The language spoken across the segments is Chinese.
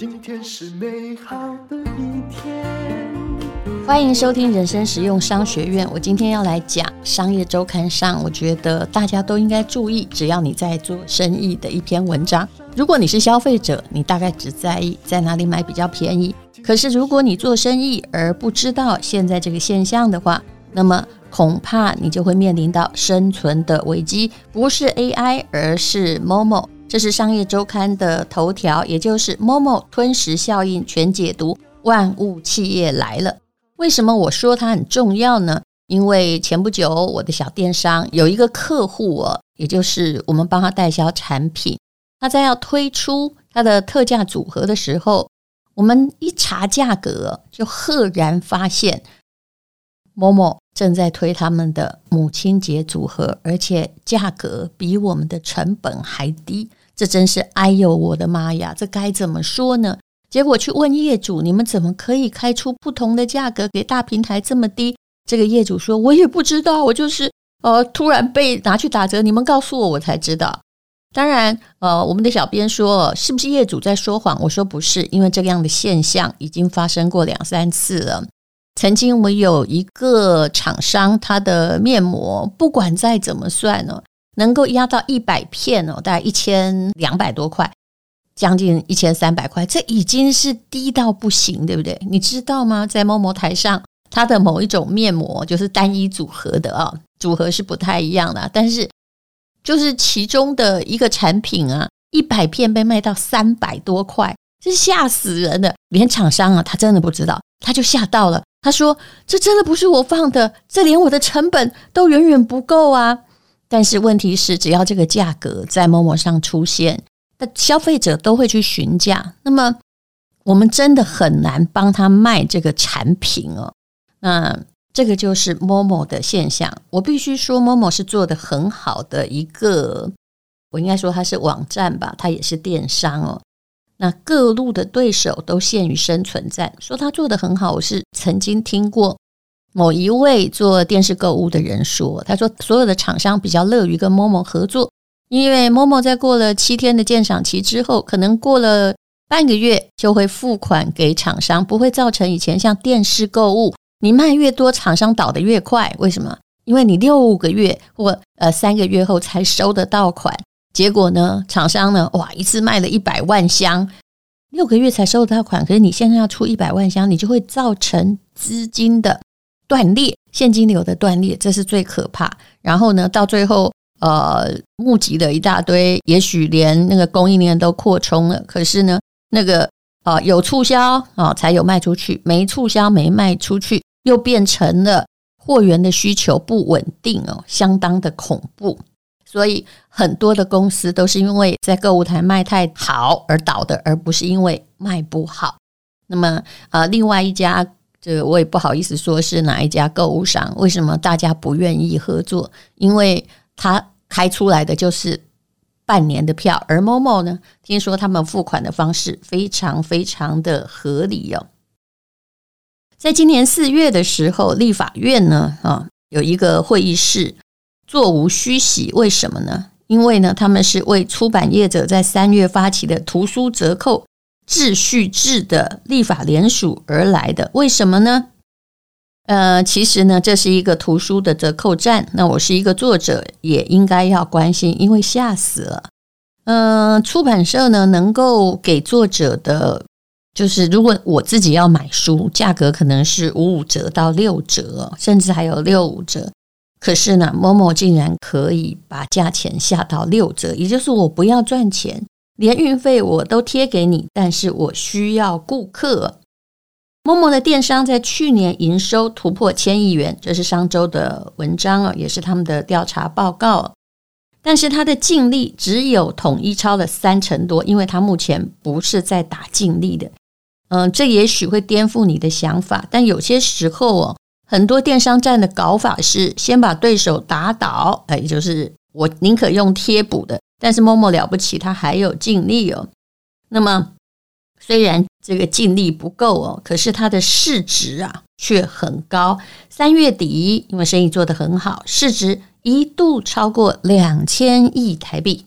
今天是美好的一天。欢迎收听人生实用商学院。我今天要来讲商业周刊上，我觉得大家都应该注意，只要你在做生意的一篇文章。如果你是消费者，你大概只在意在哪里买比较便宜。可是如果你做生意而不知道现在这个现象的话，那么恐怕你就会面临到生存的危机。不是 AI，而是 Momo。这是商业周刊的头条，也就是 Momo 吞食效应全解读，万物企业来了。为什么我说它很重要呢？因为前不久我的小电商有一个客户哦，也就是我们帮他代销产品，他在要推出他的特价组合的时候，我们一查价格，就赫然发现 Momo 正在推他们的母亲节组合，而且价格比我们的成本还低，这真是哎呦我的妈呀！这该怎么说呢？结果去问业主，你们怎么可以开出不同的价格给大平台这么低？这个业主说：“我也不知道，我就是呃突然被拿去打折，你们告诉我，我才知道。”当然，呃，我们的小编说：“是不是业主在说谎？”我说：“不是，因为这样的现象已经发生过两三次了。曾经我有一个厂商，他的面膜不管再怎么算呢，能够压到一百片哦，大概一千两百多块。”将近一千三百块，这已经是低到不行，对不对？你知道吗？在 Momo 台上，它的某一种面膜就是单一组合的啊，组合是不太一样的。但是，就是其中的一个产品啊，一百片被卖到三百多块，这吓死人的。连厂商啊，他真的不知道，他就吓到了。他说：“这真的不是我放的，这连我的成本都远远不够啊！”但是问题是，只要这个价格在 Momo 上出现，那消费者都会去询价，那么我们真的很难帮他卖这个产品哦。那这个就是 Momo 的现象。我必须说，Momo 是做得很好的一个，我应该说它是网站吧，它也是电商哦。那各路的对手都陷于生存战，说他做得很好，我是曾经听过某一位做电视购物的人说，他说所有的厂商比较乐于跟 Momo 合作。因为 Momo 在过了七天的鉴赏期之后，可能过了半个月就会付款给厂商，不会造成以前像电视购物，你卖越多，厂商倒得越快。为什么？因为你六个月或呃三个月后才收得到款，结果呢，厂商呢，哇，一次卖了一百万箱，六个月才收得到款，可是你现在要出一百万箱，你就会造成资金的断裂，现金流的断裂，这是最可怕。然后呢，到最后。呃，募集了一大堆，也许连那个供应链都扩充了，可是呢，那个啊、呃、有促销啊、才有卖出去，没促销没卖出去，又变成了货源的需求不稳定哦，相当的恐怖。所以很多的公司都是因为在购物台卖太好而倒的，而不是因为卖不好。那么、呃，另外一家这我也不好意思说是哪一家购物商，为什么大家不愿意合作？因为他开出来的就是半年的票，而某某呢，听说他们付款的方式非常非常的合理哦。在今年四月的时候，立法院呢啊有一个会议室座无虚席，为什么呢？因为呢他们是为出版业者在三月发起的图书折扣秩序制的立法联署而来的，为什么呢？呃，其实呢，这是一个图书的折扣站。那我是一个作者，也应该要关心，因为吓死了。呃，出版社呢，能够给作者的，就是如果我自己要买书，价格可能是五五折到六折，甚至还有六五折。可是呢某某竟然可以把价钱下到六折，也就是我不要赚钱，连运费我都贴给你，但是我需要顾客。Momo 的电商在去年营收突破千亿元，这是上周的文章啊，也是他们的调查报告。但是它的净利只有统一超了三成多，因为它目前不是在打净利的。嗯，这也许会颠覆你的想法，但有些时候哦，很多电商战的搞法是先把对手打倒，哎，就是我宁可用贴补的，但是 Momo 了不起，它还有净利哦。那么。虽然这个净利不够哦，可是它的市值啊却很高。三月底，因为生意做得很好，市值一度超过两千亿台币，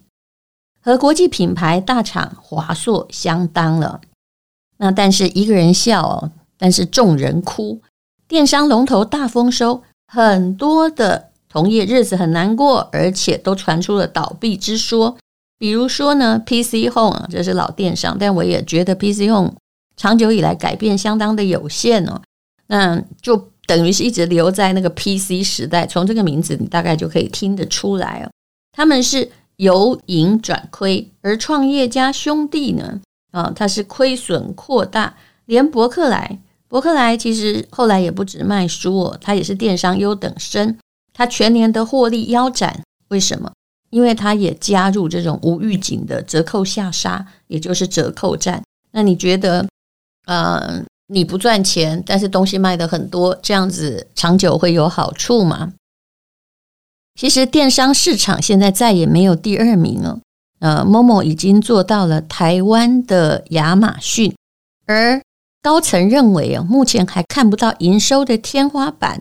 和国际品牌大厂华硕相当了。那但是一个人笑哦，但是众人哭。电商龙头大丰收，很多的同业日子很难过，而且都传出了倒闭之说。比如说呢，PC Home 这是老电商，但我也觉得 PC Home 长久以来改变相当的有限哦。那就等于是一直留在那个 PC 时代。从这个名字，你大概就可以听得出来哦。他们是由盈转亏，而创业家兄弟呢，啊，他是亏损扩大，连伯克莱，伯克莱其实后来也不止卖书哦，他也是电商优等生，它全年的获利腰斩。为什么？因为它也加入这种无预警的折扣下杀，也就是折扣战。那你觉得，呃，你不赚钱，但是东西卖得很多，这样子长久会有好处吗？其实电商市场现在再也没有第二名了。呃，Momo 已经做到了台湾的亚马逊，而高层认为啊，目前还看不到营收的天花板。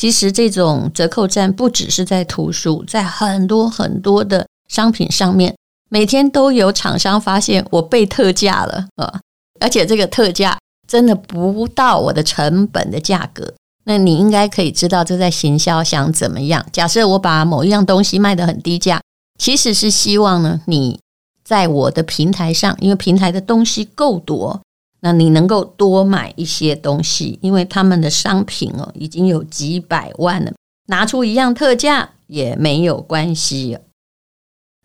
其实这种折扣战不只是在图书，在很多很多的商品上面，每天都有厂商发现我被特价了啊！而且这个特价真的不到我的成本的价格。那你应该可以知道这在行销想怎么样？假设我把某一样东西卖得很低价，其实是希望呢，你在我的平台上，因为平台的东西够多。那你能够多买一些东西，因为他们的商品哦已经有几百万了，拿出一样特价也没有关系。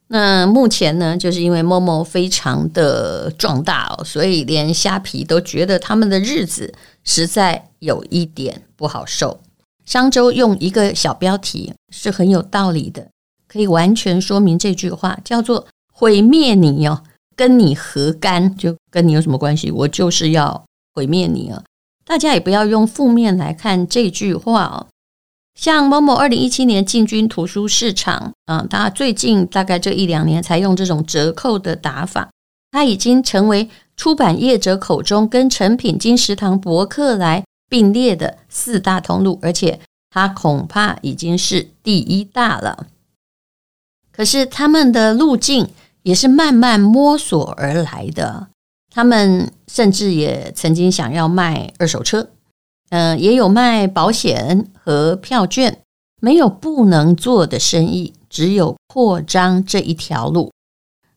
那目前呢，就是因为 Momo 非常的壮大哦，所以连虾皮都觉得他们的日子实在有一点不好受。商周用一个小标题是很有道理的，可以完全说明这句话，叫做“毁灭你哦”。跟你何干？就跟你有什么关系？我就是要毁灭你啊！大家也不要用负面来看这句话哦。像某某二零一七年进军图书市场啊，他最近大概这一两年才用这种折扣的打法，他已经成为出版业者口中跟诚品、金石堂、博客来并列的四大通路，而且他恐怕已经是第一大了。可是他们的路径。也是慢慢摸索而来的。他们甚至也曾经想要卖二手车，嗯，也有卖保险和票券，没有不能做的生意，只有扩张这一条路。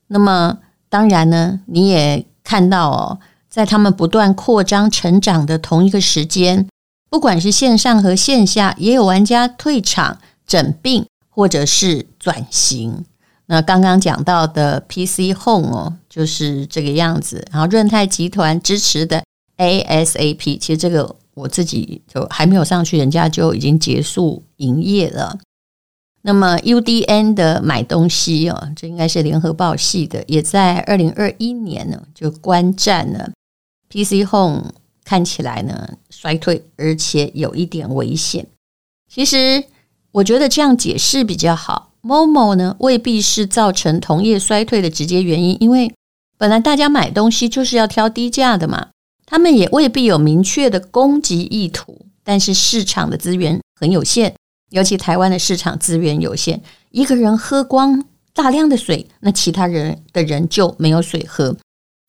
那么，当然呢，你也看到哦，在他们不断扩张成长的同一个时间，不管是线上和线下，也有玩家退场、整并或者是转型。那刚刚讲到的 PC Home 哦，就是这个样子。然后润泰集团支持的 ASAP，其实这个我自己就还没有上去，人家就已经结束营业了。那么 UDN 的买东西哦，这应该是联合报系的，也在二零二一年呢就观战了。PC Home 看起来呢衰退，而且有一点危险。其实我觉得这样解释比较好。Momo 呢，未必是造成同业衰退的直接原因，因为本来大家买东西就是要挑低价的嘛。他们也未必有明确的攻击意图，但是市场的资源很有限，尤其台湾的市场资源有限，一个人喝光大量的水，那其他人的人就没有水喝。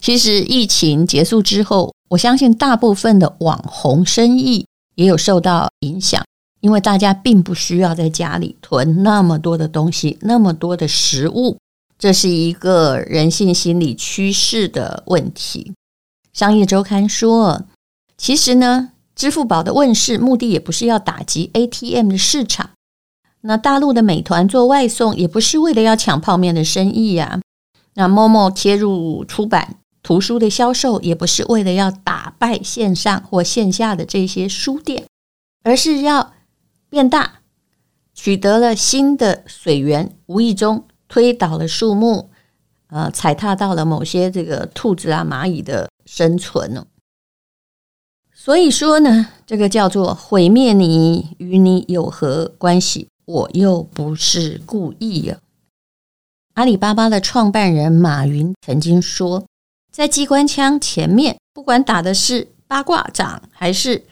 其实疫情结束之后，我相信大部分的网红生意也有受到影响。因为大家并不需要在家里囤那么多的东西，那么多的食物，这是一个人性心理趋势的问题。商业周刊说，其实呢，支付宝的问世目的也不是要打击 ATM 的市场。那大陆的美团做外送也不是为了要抢泡面的生意呀。那 Momo 切入出版图书的销售，也不是为了要打败线上或线下的这些书店，而是要。变大，取得了新的水源，无意中推倒了树木，呃，踩踏到了某些这个兔子啊、蚂蚁的生存哦。所以说呢，这个叫做毁灭你，与你有何关系？我又不是故意呀。阿里巴巴的创办人马云曾经说，在机关枪前面，不管打的是八卦掌还是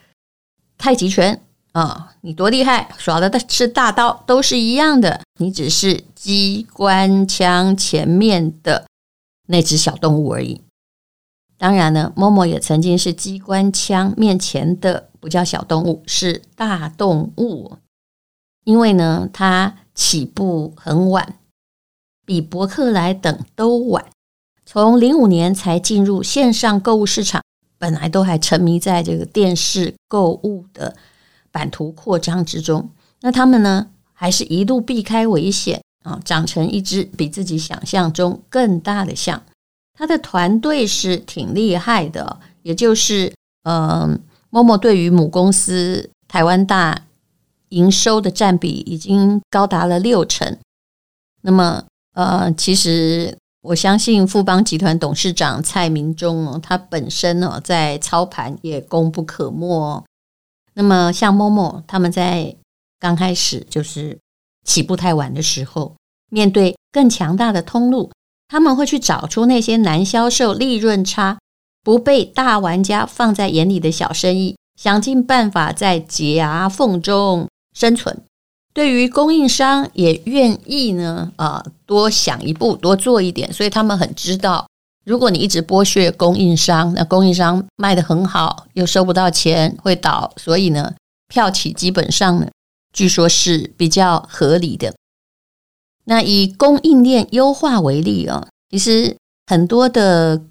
太极拳。啊、你多厉害，耍的是大刀，都是一样的。你只是机关枪前面的那只小动物而已。当然呢，Momo 也曾经是机关枪面前的不叫小动物，是大动物。因为呢，它起步很晚，比伯克莱等都晚。从零五年才进入线上购物市场，本来都还沉迷在这个电视购物的版图扩张之中。那他们呢，还是一路避开危险啊，长成一只比自己想象中更大的象。他的团队是挺厉害的，也就是嗯，Momo 对于母公司台湾大营收的占比已经高达了六成。那么呃，其实我相信富邦集团董事长蔡明忠他本身呢在操盘也功不可没。那么像 Momo 他们在刚开始就是起步太晚的时候，面对更强大的通路。他们会去找出那些难销售、利润差、不被大玩家放在眼里的小生意，想尽办法在夹缝中生存。对于供应商，也愿意呢，啊，多想一步，多做一点。所以他们很知道，如果你一直剥削供应商，那供应商卖得很好，又收不到钱，会倒。所以呢，票起基本上呢，据说是比较合理的。那以供应链优化为例啊，其实很多的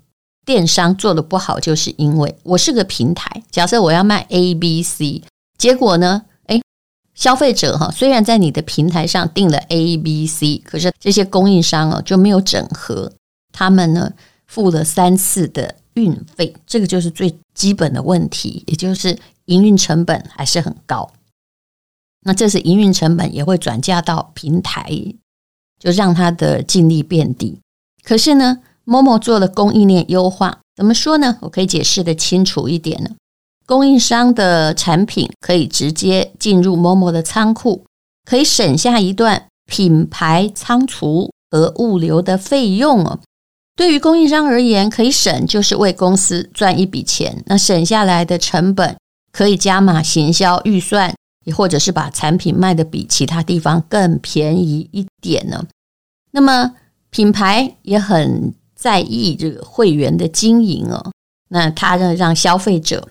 电商做得不好，就是因为我是个平台，假设我要卖 A、B、C，结果呢，诶，消费者哈虽然在你的平台上订了 A、B、C，可是这些供应商啊就没有整合，他们呢付了三次的运费，这个就是最基本的问题，也就是营运成本还是很高。那这是营运成本也会转嫁到平台。就让它的净利变低。可是呢，Momo 做了供应链优化，怎么说呢？我可以解释得清楚一点呢。供应商的产品可以直接进入 Momo 的仓库，可以省下一段品牌仓储和物流的费用哦。对于供应商而言，可以省就是为公司赚一笔钱。那省下来的成本可以加码行销预算。也或者是把产品卖得比其他地方更便宜一点呢？那么品牌也很在意这个会员的经营哦。那他呢，让消费者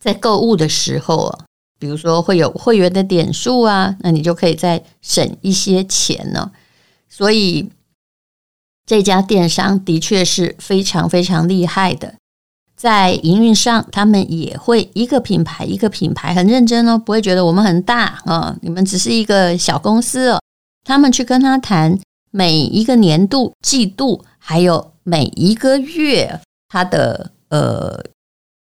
在购物的时候啊，比如说会有会员的点数啊，那你就可以再省一些钱呢。所以这家电商的确是非常非常厉害的。在营运上，他们也会一个品牌一个品牌很认真哦，不会觉得我们很大啊，你们只是一个小公司哦。他们去跟他谈每一个年度、季度，还有每一个月，他的呃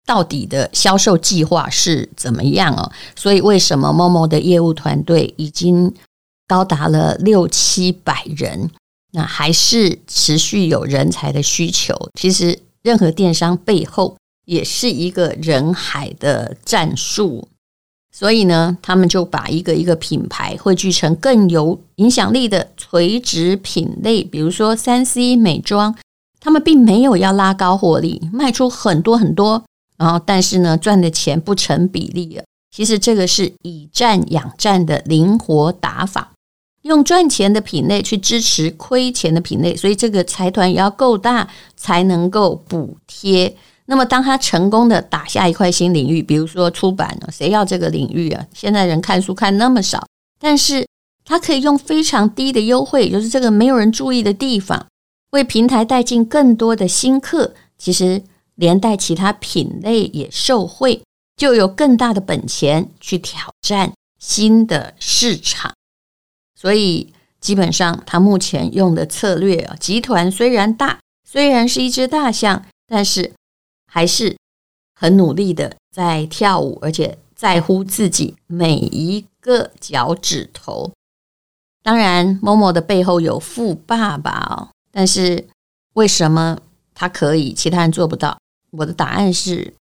到底的销售计划是怎么样哦？所以为什么 Momo 的业务团队已经高达了六七百人，那还是持续有人才的需求？其实。任何电商背后也是一个人海的战术，所以呢，他们就把一个一个品牌汇聚成更有影响力的垂直品类，比如说三 C 美妆，他们并没有要拉高获利，卖出很多很多，然后但是呢，赚的钱不成比例了。其实这个是以战养战的灵活打法。用赚钱的品类去支持亏钱的品类，所以这个财团也要够大才能够补贴。那么，当他成功的打下一块新领域，比如说出版了，谁要这个领域啊？现在人看书看那么少，但是他可以用非常低的优惠，就是这个没有人注意的地方，为平台带进更多的新客。其实连带其他品类也受惠，就有更大的本钱去挑战新的市场。所以基本上，他目前用的策略啊，集团虽然大，虽然是一只大象，但是还是很努力的在跳舞，而且在乎自己每一个脚趾头。当然，Momo 的背后有富爸爸哦，但是为什么他可以，其他人做不到？我的答案是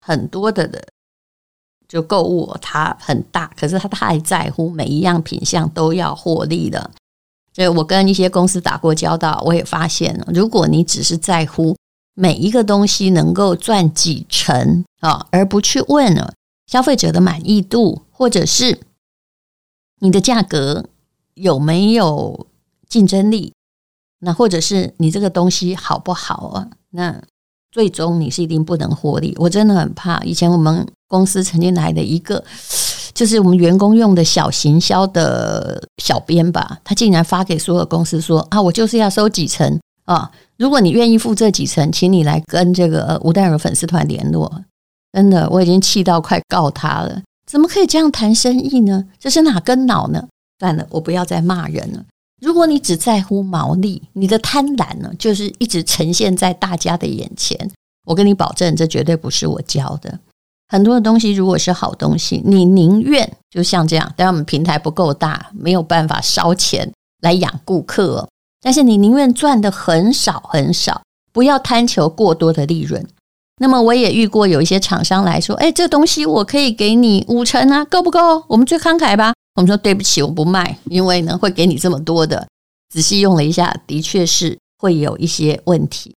很多的的。就购物，它很大，可是他太在乎每一样品相都要获利了。所以我跟一些公司打过交道，我也发现，如果你只是在乎每一个东西能够赚几成啊，而不去问了消费者的满意度，或者是你的价格有没有竞争力，那或者是你这个东西好不好啊？那最终你是一定不能获利。我真的很怕。以前我们公司曾经来的一个，就是我们员工用的小行销的小编吧，他竟然发给所有公司说啊，我就是要收几成啊，如果你愿意付这几成，请你来跟这个吴淡如粉丝团联络。真的，我已经气到快告他了。怎么可以这样谈生意呢？这是哪根脑呢？算了，我不要再骂人了。如果你只在乎毛利，你的贪婪呢，就是一直呈现在大家的眼前。我跟你保证，这绝对不是我教的。很多的东西，如果是好东西，你宁愿就像这样，但我们平台不够大，没有办法烧钱来养顾客。但是你宁愿赚的很少很少，不要贪求过多的利润。那么我也遇过有一些厂商来说，哎，这东西我可以给你五成啊，够不够？我们最慷慨吧。我们说对不起，我不卖，因为呢会给你这么多的。仔细用了一下，的确是会有一些问题。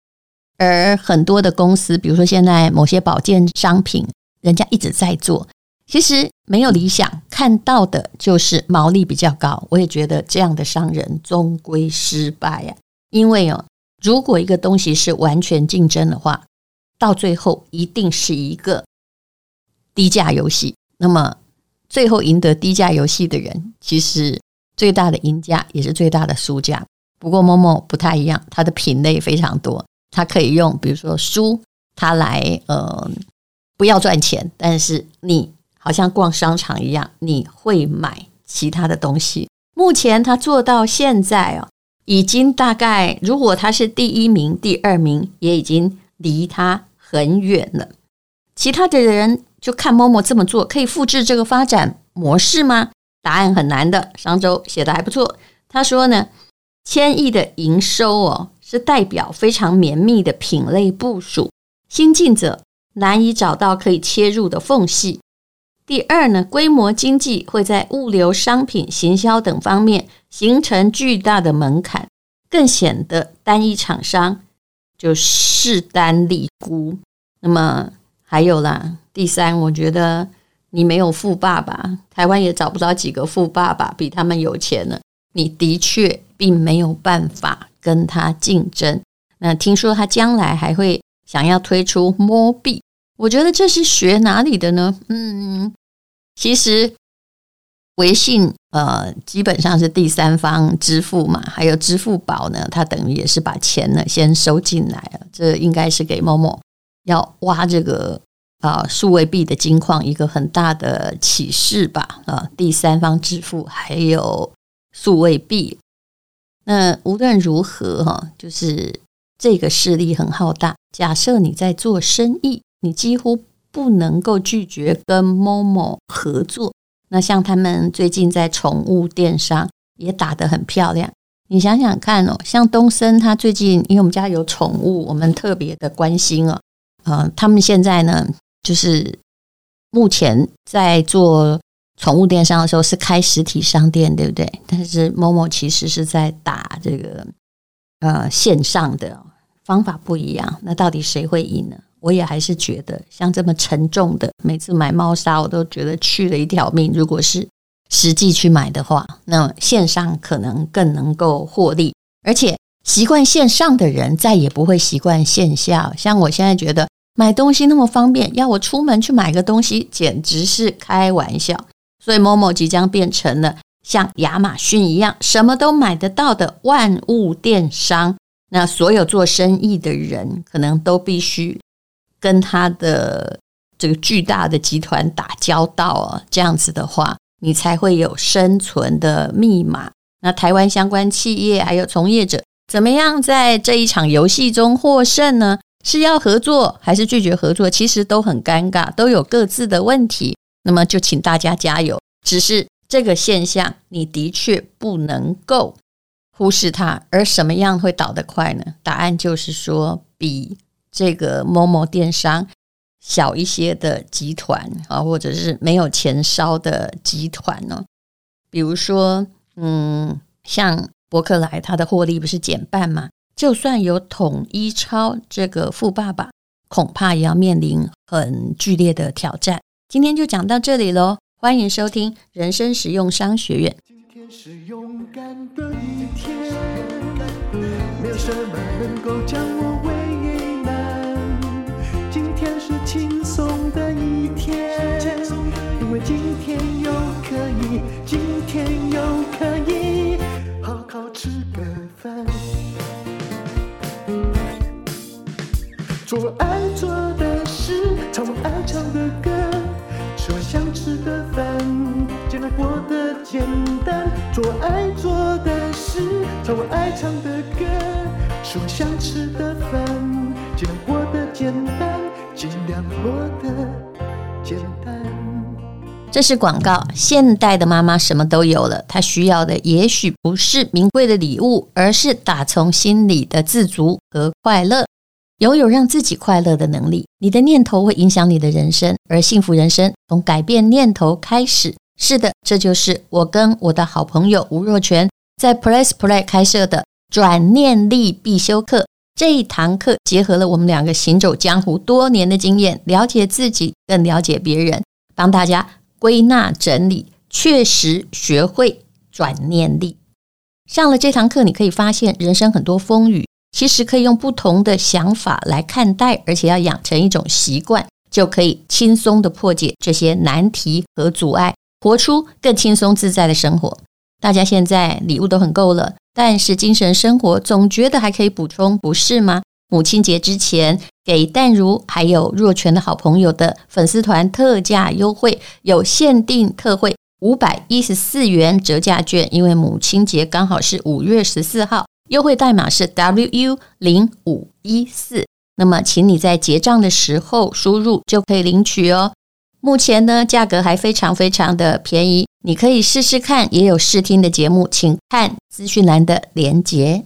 而很多的公司，比如说现在某些保健商品，人家一直在做，其实没有理想，看到的就是毛利比较高。我也觉得这样的商人终归失败呀，因为哦，如果一个东西是完全竞争的话。到最后一定是一个低价游戏，那么最后赢得低价游戏的人，其实最大的赢家也是最大的输家。不过 Momo 不太一样，它的品类非常多，它可以用比如说书，它来呃不要赚钱，但是你好像逛商场一样，你会买其他的东西。目前它做到现在哦，已经大概如果它是第一名、第二名，也已经。离他很远了，其他的人就看 Momo 这么做，可以复制这个发展模式吗？答案很难的。上周写的还不错，他说呢，千亿的营收哦，是代表非常绵密的品类部署，新进者难以找到可以切入的缝隙。第二呢，规模经济会在物流、商品、行销等方面形成巨大的门槛，更显得单一厂商。就势单力孤，那么还有啦，第三，我觉得你没有富爸爸，台湾也找不到几个富爸爸比他们有钱了。你的确并没有办法跟他竞争。那听说他将来还会想要推出摸币，我觉得这是学哪里的呢？嗯，其实。微信呃，基本上是第三方支付嘛，还有支付宝呢，它等于也是把钱呢先收进来了，这应该是给某某要挖这个啊数位币的金矿一个很大的启示吧啊，第三方支付还有数位币，那无论如何哈，就是这个势力很浩大。假设你在做生意，你几乎不能够拒绝跟 Momo 合作。那像他们最近在宠物电商也打得很漂亮，你想想看哦，像东森他最近因为我们家有宠物，我们特别的关心哦，呃，他们现在呢就是目前在做宠物电商的时候是开实体商店，对不对？但是 Momo 其实是在打这个呃线上的方法不一样，那到底谁会赢呢？我也还是觉得，像这么沉重的，每次买猫砂我都觉得去了一条命。如果是实际去买的话，那线上可能更能够获利。而且习惯线上的人再也不会习惯线下。像我现在觉得买东西那么方便，要我出门去买个东西，简直是开玩笑。所以 Momo 即将变成了像亚马逊一样，什么都买得到的万物电商。那所有做生意的人，可能都必须。跟他的这个巨大的集团打交道啊，这样子的话，你才会有生存的密码。那台湾相关企业还有从业者，怎么样在这一场游戏中获胜呢？是要合作还是拒绝合作？其实都很尴尬，都有各自的问题。那么就请大家加油。只是这个现象，你的确不能够忽视它。而什么样会倒得快呢？答案就是说，比。这个某某电商小一些的集团啊，或者是没有钱烧的集团呢，比如说，嗯，像博客来，它的获利不是减半吗？就算有统一超这个富爸爸，恐怕也要面临很剧烈的挑战。今天就讲到这里喽，欢迎收听人生实用商学院。今天是勇敢的一天，没有什么能够将我做我爱做的事，唱我爱唱的歌，吃我想吃的饭，尽量过得简单。做我爱做的事，唱我爱唱的歌，吃我想吃的饭，尽量过得简单，尽量过得简单。这是广告。现代的妈妈什么都有了，她需要的也许不是名贵的礼物，而是打从心里的自足和快乐。拥有让自己快乐的能力，你的念头会影响你的人生，而幸福人生从改变念头开始。是的，这就是我跟我的好朋友吴若权在 Press Play 开设的转念力必修课。这一堂课结合了我们两个行走江湖多年的经验，了解自己，更了解别人，帮大家。归纳整理，确实学会转念力。上了这堂课，你可以发现人生很多风雨，其实可以用不同的想法来看待，而且要养成一种习惯，就可以轻松地破解这些难题和阻碍，活出更轻松自在的生活。大家现在礼物都很够了，但是精神生活总觉得还可以补充，不是吗？母亲节之前，给淡如还有若泉的好朋友的粉丝团特价优惠，有限定特惠五百一十四元折价券，因为母亲节刚好是五月十四号，优惠代码是 WU 零五一四。那么，请你在结账的时候输入就可以领取哦。目前呢，价格还非常非常的便宜，你可以试试看，也有试听的节目，请看资讯栏的连接。